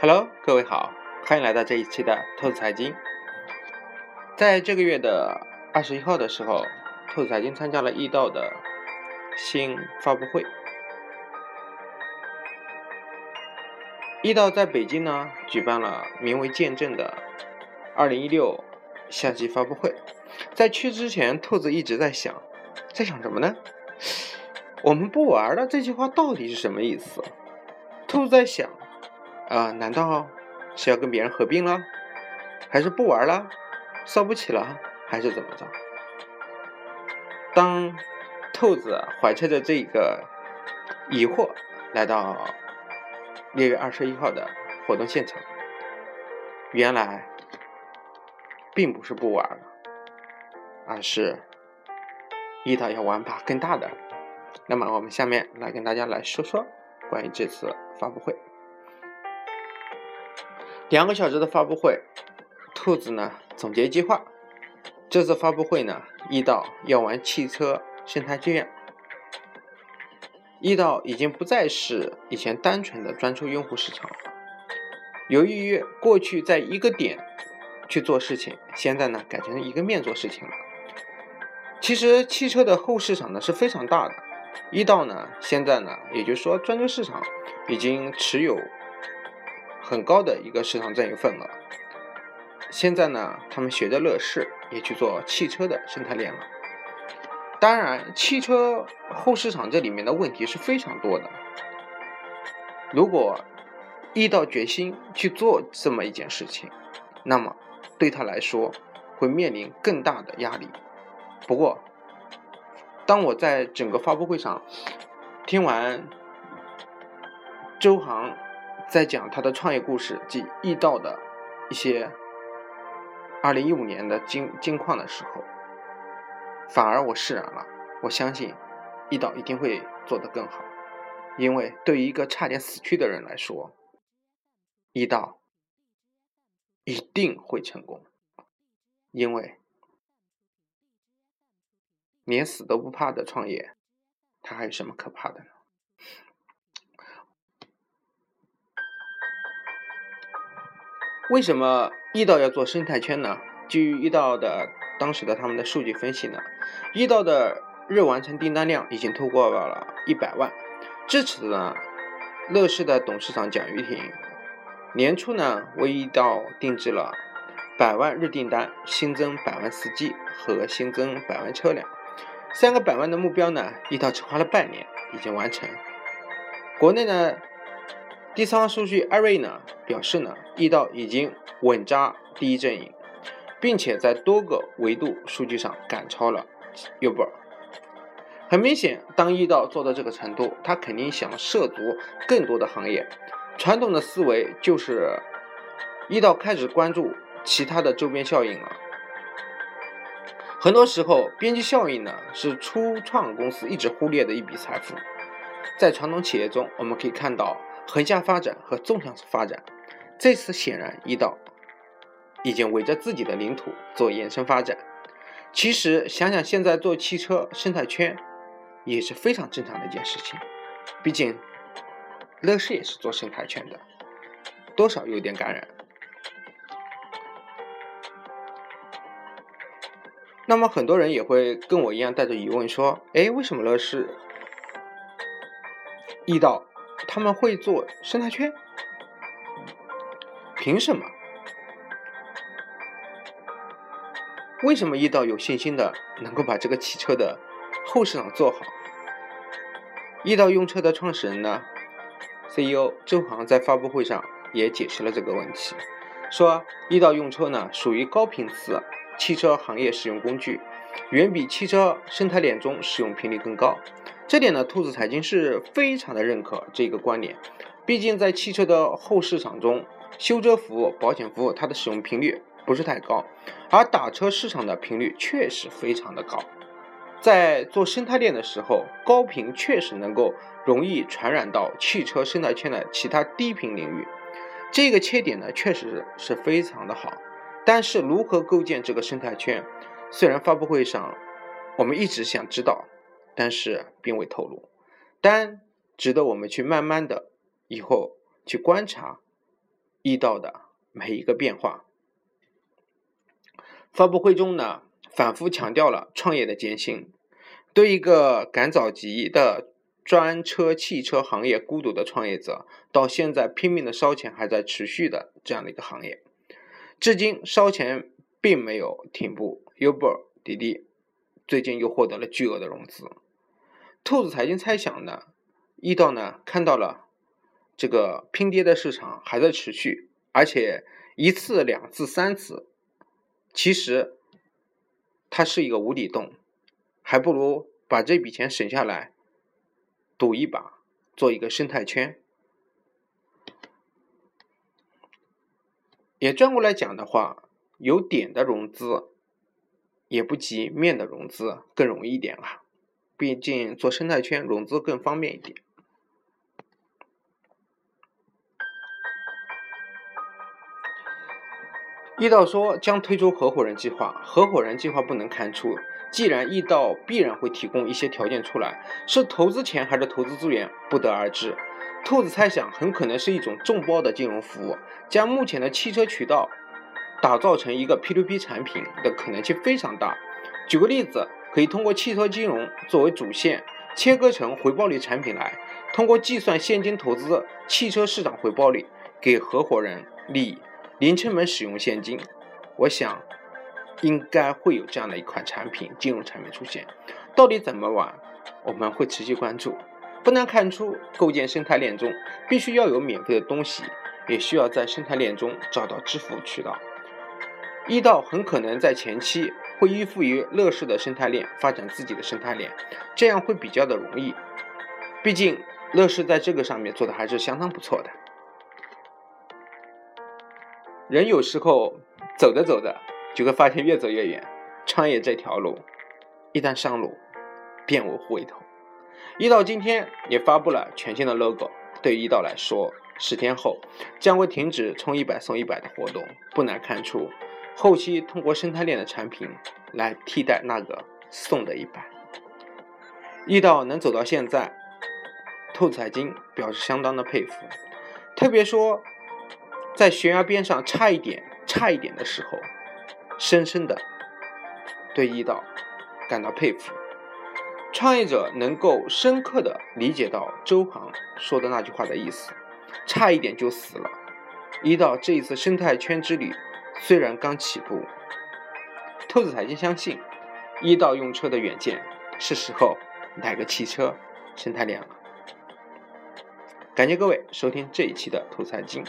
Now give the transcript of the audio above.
Hello，各位好，欢迎来到这一期的透财经。在这个月的二十一号的时候，透财经参加了易道的新发布会。易道在北京呢举办了名为“见证”的二零一六夏季发布会。在去之前，兔子一直在想，在想什么呢？我们不玩了这句话到底是什么意思？兔子在想。啊，难道是要跟别人合并了，还是不玩了，烧不起了，还是怎么着？当兔子怀揣着这个疑惑来到六月二十一号的活动现场，原来并不是不玩了，而是遇到要玩把更大的。那么我们下面来跟大家来说说关于这次发布会。两个小时的发布会，兔子呢总结计划。这次发布会呢，易到要玩汽车生态圈。易道已经不再是以前单纯的专注用户市场了。由于过去在一个点去做事情，现在呢改成一个面做事情了。其实汽车的后市场呢是非常大的。易道呢现在呢，也就是说专注市场已经持有。很高的一个市场占有份额。现在呢，他们学着乐视也去做汽车的生态链了。当然，汽车后市场这里面的问题是非常多的。如果易道决心去做这么一件事情，那么对他来说会面临更大的压力。不过，当我在整个发布会上听完周航。在讲他的创业故事及易道的一些二零一五年的金金矿的时候，反而我释然了。我相信易道一定会做得更好，因为对于一个差点死去的人来说，易道一定会成功，因为连死都不怕的创业，他还有什么可怕的呢？为什么易道要做生态圈呢？基于易道的当时的他们的数据分析呢，易道的日完成订单量已经突破了一百万。至此呢，乐视的董事长蒋玉婷年初呢为易道定制了百万日订单，新增百万司机和新增百万车辆，三个百万的目标呢，易道只花了半年已经完成。国内呢？第三方数据艾瑞呢表示呢，易道已经稳扎第一阵营，并且在多个维度数据上赶超了 Uber。很明显，当易道做到这个程度，他肯定想涉足更多的行业。传统的思维就是，一到开始关注其他的周边效应了。很多时候，边际效应呢是初创公司一直忽略的一笔财富。在传统企业中，我们可以看到。横向发展和纵向发展，这次显然易道已经围着自己的领土做延伸发展。其实想想现在做汽车生态圈也是非常正常的一件事情，毕竟乐视也是做生态圈的，多少有点感染。那么很多人也会跟我一样带着疑问说：“哎，为什么乐视易到？”他们会做生态圈？凭什么？为什么易到有信心的能够把这个汽车的后市场做好？易到用车的创始人呢？CEO 周航在发布会上也解释了这个问题，说易道用车呢属于高频次汽车行业使用工具，远比汽车生态链中使用频率更高。这点呢，兔子财经是非常的认可这个观点。毕竟在汽车的后市场中，修车服务、保险服务它的使用频率不是太高，而打车市场的频率确实非常的高。在做生态链的时候，高频确实能够容易传染到汽车生态圈的其他低频领域。这个切点呢，确实是非常的好。但是如何构建这个生态圈，虽然发布会上我们一直想知道，但是并未透露，但值得我们去慢慢的以后去观察易道的每一个变化。发布会中呢，反复强调了创业的艰辛，对一个赶早集的专车汽车行业孤独的创业者，到现在拼命的烧钱还在持续的这样的一个行业，至今烧钱并没有停步。Uber、滴滴最近又获得了巨额的融资。兔子财经猜想呢，易道呢看到了这个拼爹的市场还在持续，而且一次、两次、三次。其实，它是一个无底洞，还不如把这笔钱省下来，赌一把，做一个生态圈。也转过来讲的话，有点的融资，也不及面的融资更容易一点啊。毕竟做生态圈融资更方便一点。易道说将推出合伙人计划，合伙人计划不能看出，既然易道必然会提供一些条件出来，是投资钱还是投资资源，不得而知。兔子猜想，很可能是一种众包的金融服务，将目前的汽车渠道打造成一个 P2P 产品的可能性非常大。举个例子，可以通过汽车金融作为主线，切割成回报率产品来，通过计算现金投资汽车市场回报率，给合伙人利益。零成本使用现金，我想应该会有这样的一款产品，金融产品出现。到底怎么玩，我们会持续关注。不难看出，构建生态链中必须要有免费的东西，也需要在生态链中找到支付渠道。易道很可能在前期会依附于乐视的生态链，发展自己的生态链，这样会比较的容易。毕竟乐视在这个上面做的还是相当不错的。人有时候走着走着就会发现越走越远，创业这条路一旦上路，便无回头。易道今天也发布了全新的 logo，对于易道来说，十天后将会停止充一百送一百的活动，不难看出，后期通过生态链的产品来替代那个送的一百。易道能走到现在，兔财经表示相当的佩服，特别说。在悬崖边上差一点、差一点的时候，深深的对伊道感到佩服。创业者能够深刻的理解到周航说的那句话的意思，差一点就死了。伊道这一次生态圈之旅虽然刚起步，兔子财经相信伊道用车的远见是时候来个汽车生态链了。感谢各位收听这一期的兔财经。